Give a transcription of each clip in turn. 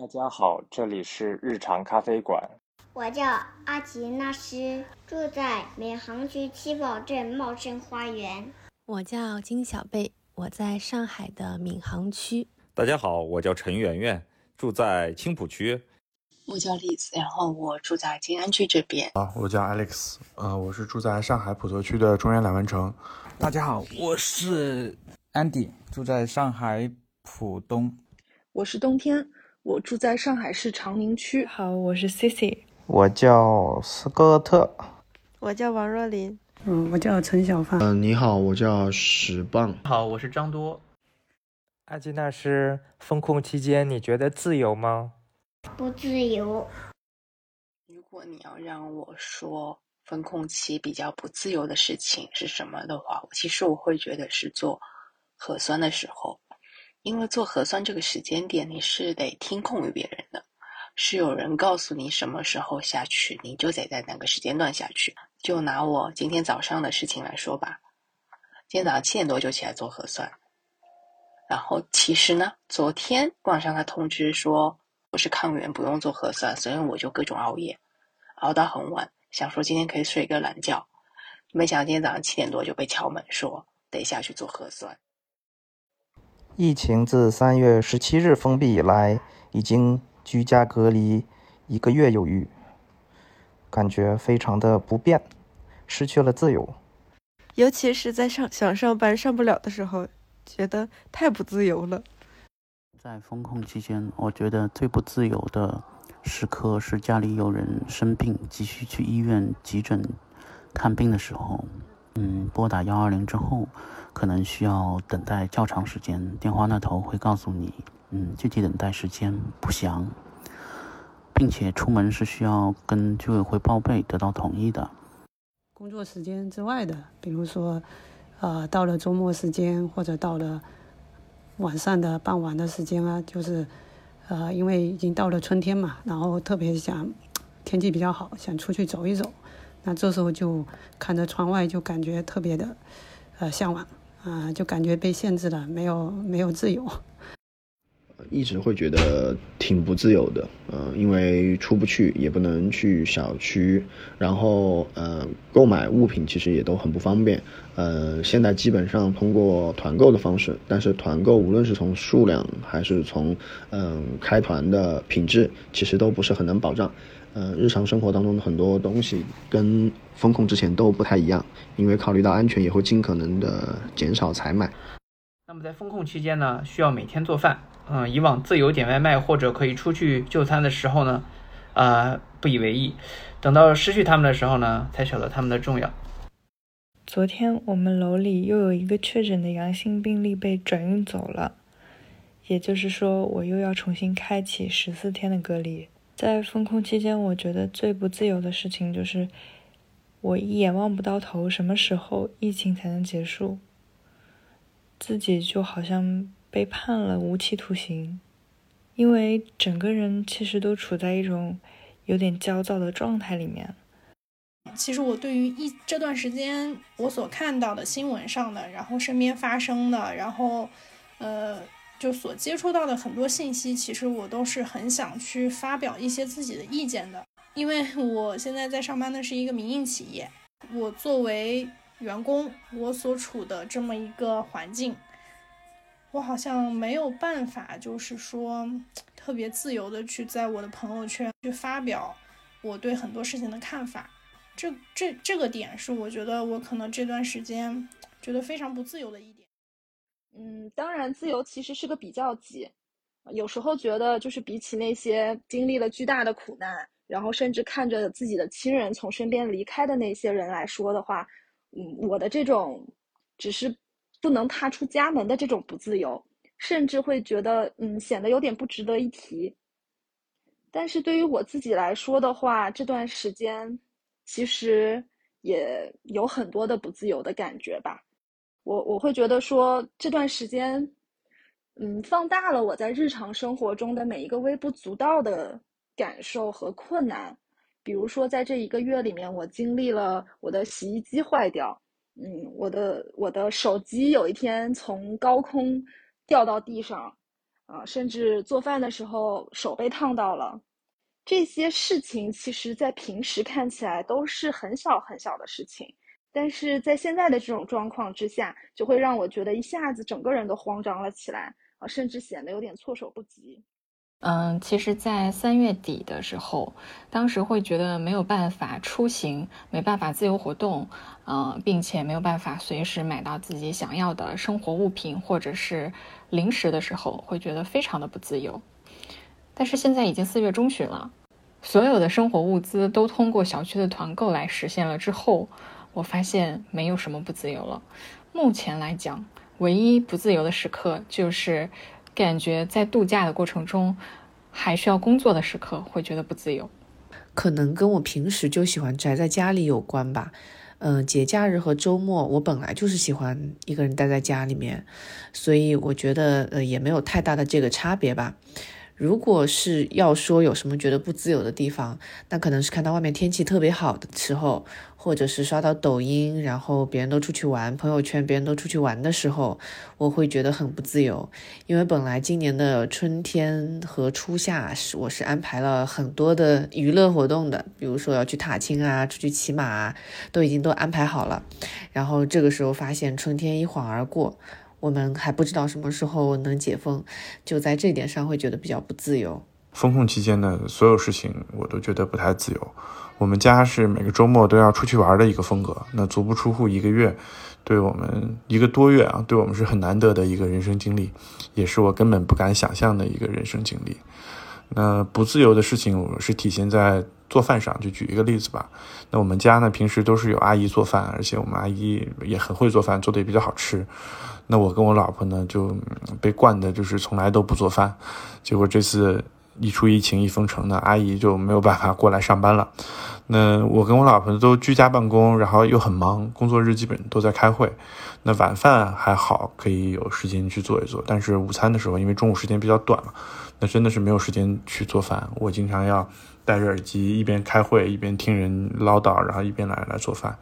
大家好，这里是日常咖啡馆。我叫阿吉纳斯，住在闵行区七宝镇茂盛花园。我叫金小贝，我在上海的闵行区。大家好，我叫陈圆圆，住在青浦区。我叫李子，然后我住在静安区这边。啊，我叫 Alex，呃，我是住在上海普陀区的中原两湾城。大家好，我是 Andy，住在上海浦东。我是冬天，我住在上海市长宁区。好，我是 Cici，我叫斯科特，我叫王若琳，嗯，我叫陈小范。嗯，你好，我叫史棒。好，我是张多。阿基纳斯，封控期间你觉得自由吗？不自由。如果你要让我说风控期比较不自由的事情是什么的话，其实我会觉得是做核酸的时候，因为做核酸这个时间点你是得听控于别人的，是有人告诉你什么时候下去，你就得在哪个时间段下去。就拿我今天早上的事情来说吧，今天早上七点多就起来做核酸，然后其实呢，昨天晚上他通知说。我是抗原，不用做核酸，所以我就各种熬夜，熬到很晚，想说今天可以睡一个懒觉，没想到今天早上七点多就被敲门说得下去做核酸。疫情自三月十七日封闭以来，已经居家隔离一个月有余，感觉非常的不便，失去了自由。尤其是在上想上班上不了的时候，觉得太不自由了。在封控期间，我觉得最不自由的时刻是家里有人生病，急需去医院急诊看病的时候。嗯，拨打幺二零之后，可能需要等待较长时间，电话那头会告诉你，嗯，具体等待时间不详，并且出门是需要跟居委会报备，得到同意的。工作时间之外的，比如说，呃，到了周末时间或者到了。晚上的傍晚的时间啊，就是，呃，因为已经到了春天嘛，然后特别想天气比较好，想出去走一走，那这时候就看着窗外，就感觉特别的，呃，向往，啊，就感觉被限制了，没有没有自由。一直会觉得挺不自由的，嗯，因为出不去，也不能去小区，然后，呃，购买物品其实也都很不方便，呃，现在基本上通过团购的方式，但是团购无论是从数量还是从，嗯，开团的品质，其实都不是很能保障，呃，日常生活当中的很多东西跟风控之前都不太一样，因为考虑到安全，也会尽可能的减少采买。那么在风控期间呢，需要每天做饭。嗯，以往自由点外卖或者可以出去就餐的时候呢，啊，不以为意。等到失去他们的时候呢，才晓得他们的重要。昨天我们楼里又有一个确诊的阳性病例被转运走了，也就是说，我又要重新开启十四天的隔离。在封控期间，我觉得最不自由的事情就是，我一眼望不到头，什么时候疫情才能结束？自己就好像。被判了无期徒刑，因为整个人其实都处在一种有点焦躁的状态里面。其实我对于一这段时间我所看到的新闻上的，然后身边发生的，然后呃，就所接触到的很多信息，其实我都是很想去发表一些自己的意见的。因为我现在在上班的是一个民营企业，我作为员工，我所处的这么一个环境。我好像没有办法，就是说特别自由的去在我的朋友圈去发表我对很多事情的看法。这这这个点是我觉得我可能这段时间觉得非常不自由的一点。嗯，当然，自由其实是个比较级，有时候觉得就是比起那些经历了巨大的苦难，然后甚至看着自己的亲人从身边离开的那些人来说的话，嗯，我的这种只是。不能踏出家门的这种不自由，甚至会觉得，嗯，显得有点不值得一提。但是对于我自己来说的话，这段时间其实也有很多的不自由的感觉吧。我我会觉得说，这段时间，嗯，放大了我在日常生活中的每一个微不足道的感受和困难。比如说，在这一个月里面，我经历了我的洗衣机坏掉。嗯，我的我的手机有一天从高空掉到地上，啊，甚至做饭的时候手被烫到了。这些事情其实，在平时看起来都是很小很小的事情，但是在现在的这种状况之下，就会让我觉得一下子整个人都慌张了起来啊，甚至显得有点措手不及。嗯，其实，在三月底的时候，当时会觉得没有办法出行，没办法自由活动，嗯，并且没有办法随时买到自己想要的生活物品或者是零食的时候，会觉得非常的不自由。但是现在已经四月中旬了，所有的生活物资都通过小区的团购来实现了之后，我发现没有什么不自由了。目前来讲，唯一不自由的时刻就是。感觉在度假的过程中，还需要工作的时刻，会觉得不自由。可能跟我平时就喜欢宅在家里有关吧。嗯，节假日和周末，我本来就是喜欢一个人待在家里面，所以我觉得呃也没有太大的这个差别吧。如果是要说有什么觉得不自由的地方，那可能是看到外面天气特别好的时候，或者是刷到抖音，然后别人都出去玩，朋友圈别人都出去玩的时候，我会觉得很不自由。因为本来今年的春天和初夏是我是安排了很多的娱乐活动的，比如说要去踏青啊，出去骑马啊，都已经都安排好了。然后这个时候发现春天一晃而过。我们还不知道什么时候能解封，就在这点上会觉得比较不自由。封控期间的所有事情，我都觉得不太自由。我们家是每个周末都要出去玩的一个风格，那足不出户一个月，对我们一个多月啊，对我们是很难得的一个人生经历，也是我根本不敢想象的一个人生经历。那不自由的事情我是体现在做饭上，就举一个例子吧。那我们家呢，平时都是有阿姨做饭，而且我们阿姨也很会做饭，做的也比较好吃。那我跟我老婆呢，就被惯的，就是从来都不做饭。结果这次一出疫情一封城呢，阿姨就没有办法过来上班了。那我跟我老婆都居家办公，然后又很忙，工作日基本都在开会。那晚饭还好，可以有时间去做一做。但是午餐的时候，因为中午时间比较短嘛，那真的是没有时间去做饭。我经常要戴着耳机，一边开会一边听人唠叨，然后一边来来做饭。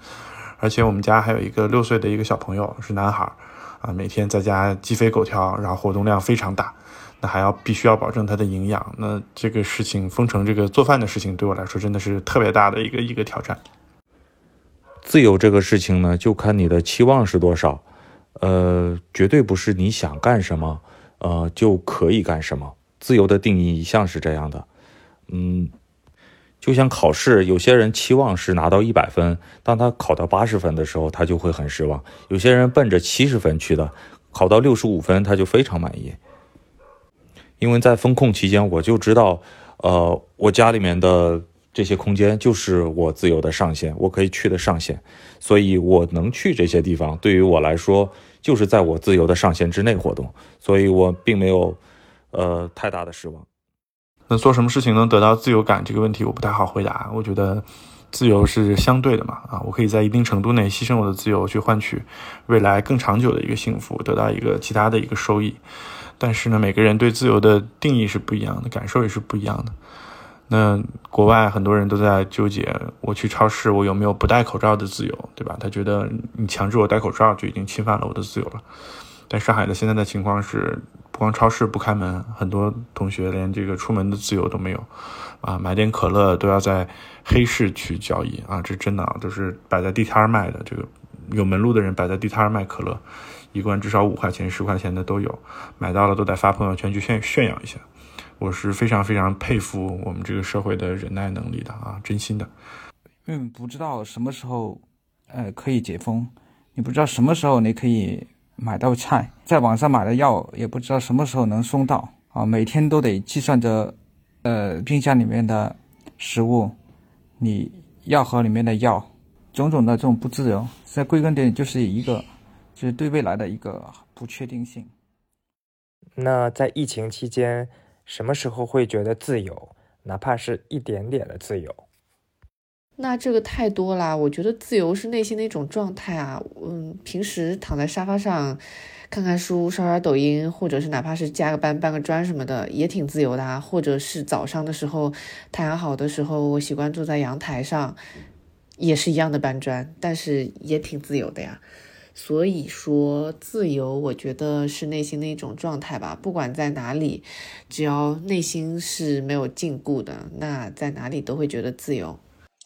而且我们家还有一个六岁的一个小朋友，是男孩。啊，每天在家鸡飞狗跳，然后活动量非常大，那还要必须要保证它的营养。那这个事情封城，这个做饭的事情对我来说真的是特别大的一个一个挑战。自由这个事情呢，就看你的期望是多少，呃，绝对不是你想干什么，呃，就可以干什么。自由的定义一向是这样的，嗯。就像考试，有些人期望是拿到一百分，当他考到八十分的时候，他就会很失望；有些人奔着七十分去的，考到六十五分他就非常满意。因为在风控期间，我就知道，呃，我家里面的这些空间就是我自由的上限，我可以去的上限，所以我能去这些地方，对于我来说就是在我自由的上限之内活动，所以我并没有，呃，太大的失望。那做什么事情能得到自由感？这个问题我不太好回答。我觉得自由是相对的嘛，啊，我可以在一定程度内牺牲我的自由，去换取未来更长久的一个幸福，得到一个其他的一个收益。但是呢，每个人对自由的定义是不一样的，感受也是不一样的。那国外很多人都在纠结，我去超市，我有没有不戴口罩的自由，对吧？他觉得你强制我戴口罩，就已经侵犯了我的自由了。但上海的现在的情况是，光超市不开门，很多同学连这个出门的自由都没有，啊，买点可乐都要在黑市去交易啊，这真的啊，都是摆在地摊儿卖的。这个有门路的人摆在地摊儿卖可乐，一罐至少五块钱、十块钱的都有，买到了都得发朋友圈去炫炫耀一下。我是非常非常佩服我们这个社会的忍耐能力的啊，真心的。因为不知道什么时候，呃，可以解封，你不知道什么时候你可以。买到菜，在网上买的药也不知道什么时候能送到啊！每天都得计算着，呃，冰箱里面的食物，你药盒里面的药，种种的这种不自由，在归根结底就是一个，就是对未来的一个不确定性。那在疫情期间，什么时候会觉得自由？哪怕是一点点的自由？那这个太多啦，我觉得自由是内心的一种状态啊。嗯，平时躺在沙发上看看书、刷刷抖音，或者是哪怕是加个班、搬个砖什么的，也挺自由的啊。或者是早上的时候，太阳好的时候，我习惯坐在阳台上，也是一样的搬砖，但是也挺自由的呀。所以说，自由，我觉得是内心的一种状态吧。不管在哪里，只要内心是没有禁锢的，那在哪里都会觉得自由。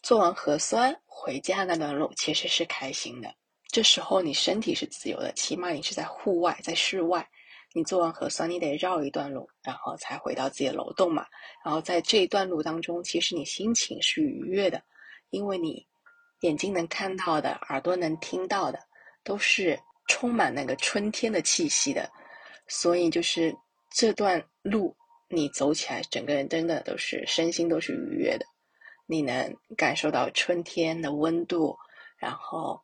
做完核酸回家那段路其实是开心的，这时候你身体是自由的，起码你是在户外，在室外。你做完核酸，你得绕一段路，然后才回到自己的楼栋嘛。然后在这一段路当中，其实你心情是愉悦的，因为你眼睛能看到的，耳朵能听到的。都是充满那个春天的气息的，所以就是这段路你走起来，整个人真的都是身心都是愉悦的。你能感受到春天的温度，然后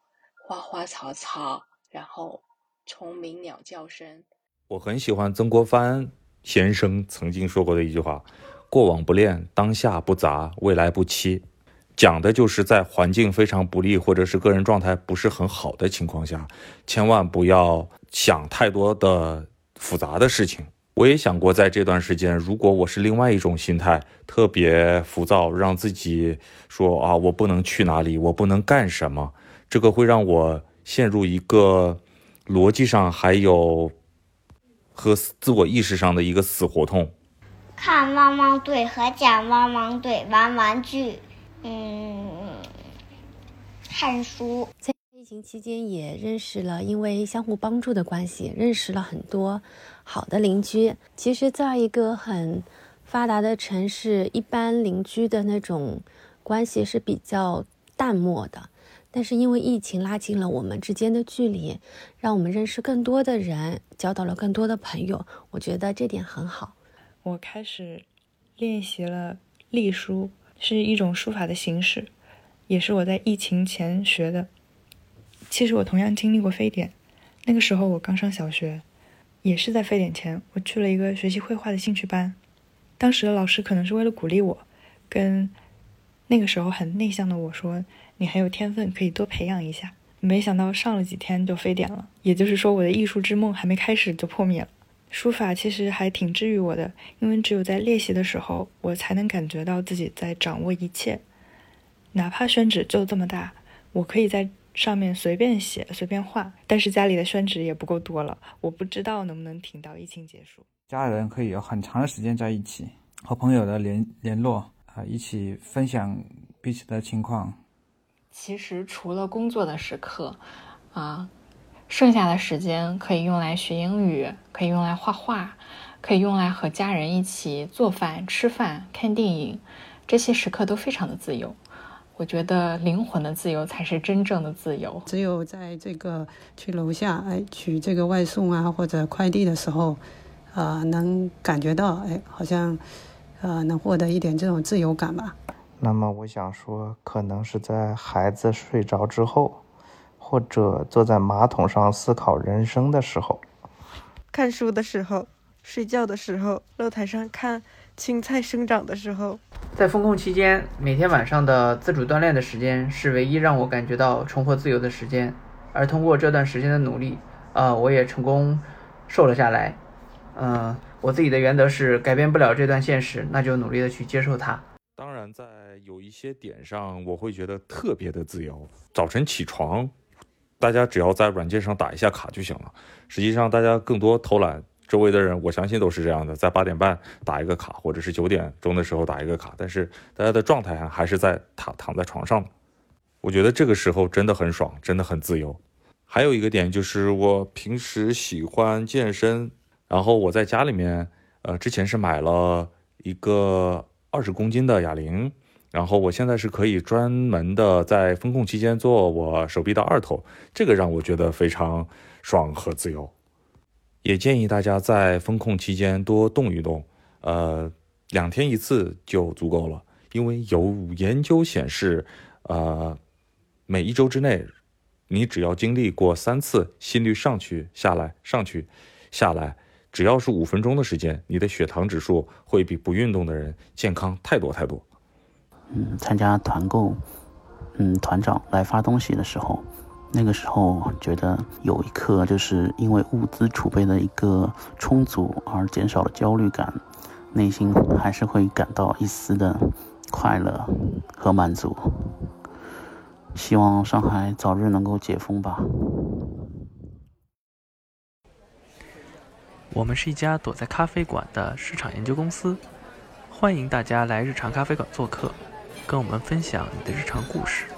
花花草草，然后虫鸣鸟叫声。我很喜欢曾国藩先生曾经说过的一句话：“过往不恋，当下不杂，未来不期。”讲的就是在环境非常不利，或者是个人状态不是很好的情况下，千万不要想太多的复杂的事情。我也想过，在这段时间，如果我是另外一种心态，特别浮躁，让自己说啊，我不能去哪里，我不能干什么，这个会让我陷入一个逻辑上还有和自我意识上的一个死胡同。看汪汪队和讲汪汪队玩玩具。嗯，看书。疫情期间，也认识了，因为相互帮助的关系，认识了很多好的邻居。其实，在一个很发达的城市，一般邻居的那种关系是比较淡漠的。但是，因为疫情拉近了我们之间的距离，让我们认识更多的人，交到了更多的朋友。我觉得这点很好。我开始练习了隶书。是一种书法的形式，也是我在疫情前学的。其实我同样经历过非典，那个时候我刚上小学，也是在非典前，我去了一个学习绘画的兴趣班。当时的老师可能是为了鼓励我，跟那个时候很内向的我说：“你很有天分，可以多培养一下。”没想到上了几天就非典了，也就是说我的艺术之梦还没开始就破灭了。书法其实还挺治愈我的，因为只有在练习的时候，我才能感觉到自己在掌握一切。哪怕宣纸就这么大，我可以在上面随便写、随便画，但是家里的宣纸也不够多了，我不知道能不能挺到疫情结束。家人可以有很长的时间在一起，和朋友的联联络啊，一起分享彼此的情况。其实除了工作的时刻，啊。剩下的时间可以用来学英语，可以用来画画，可以用来和家人一起做饭、吃饭、看电影，这些时刻都非常的自由。我觉得灵魂的自由才是真正的自由。只有在这个去楼下哎取这个外送啊或者快递的时候，啊，能感觉到哎，好像，呃，能获得一点这种自由感吧。那么我想说，可能是在孩子睡着之后。或者坐在马桶上思考人生的时候，看书的时候，睡觉的时候，露台上看青菜生长的时候，在封控期间，每天晚上的自主锻炼的时间是唯一让我感觉到重获自由的时间。而通过这段时间的努力，啊，我也成功瘦了下来。嗯，我自己的原则是改变不了这段现实，那就努力的去接受它。当然，在有一些点上，我会觉得特别的自由。早晨起床。大家只要在软件上打一下卡就行了。实际上，大家更多偷懒，周围的人我相信都是这样的，在八点半打一个卡，或者是九点钟的时候打一个卡，但是大家的状态还是在躺躺在床上。我觉得这个时候真的很爽，真的很自由。还有一个点就是，我平时喜欢健身，然后我在家里面，呃，之前是买了一个二十公斤的哑铃。然后我现在是可以专门的在风控期间做我手臂的二头，这个让我觉得非常爽和自由。也建议大家在风控期间多动一动，呃，两天一次就足够了。因为有研究显示，呃，每一周之内，你只要经历过三次心率上去下来上去下来，只要是五分钟的时间，你的血糖指数会比不运动的人健康太多太多。嗯，参加团购，嗯，团长来发东西的时候，那个时候觉得有一刻就是因为物资储备的一个充足而减少了焦虑感内心还是会感到一丝的快乐和满足。希望上海早日能够解封吧。我们是一家躲在咖啡馆的市场研究公司欢迎大家来日常咖啡馆做客跟我们分享你的日常故事。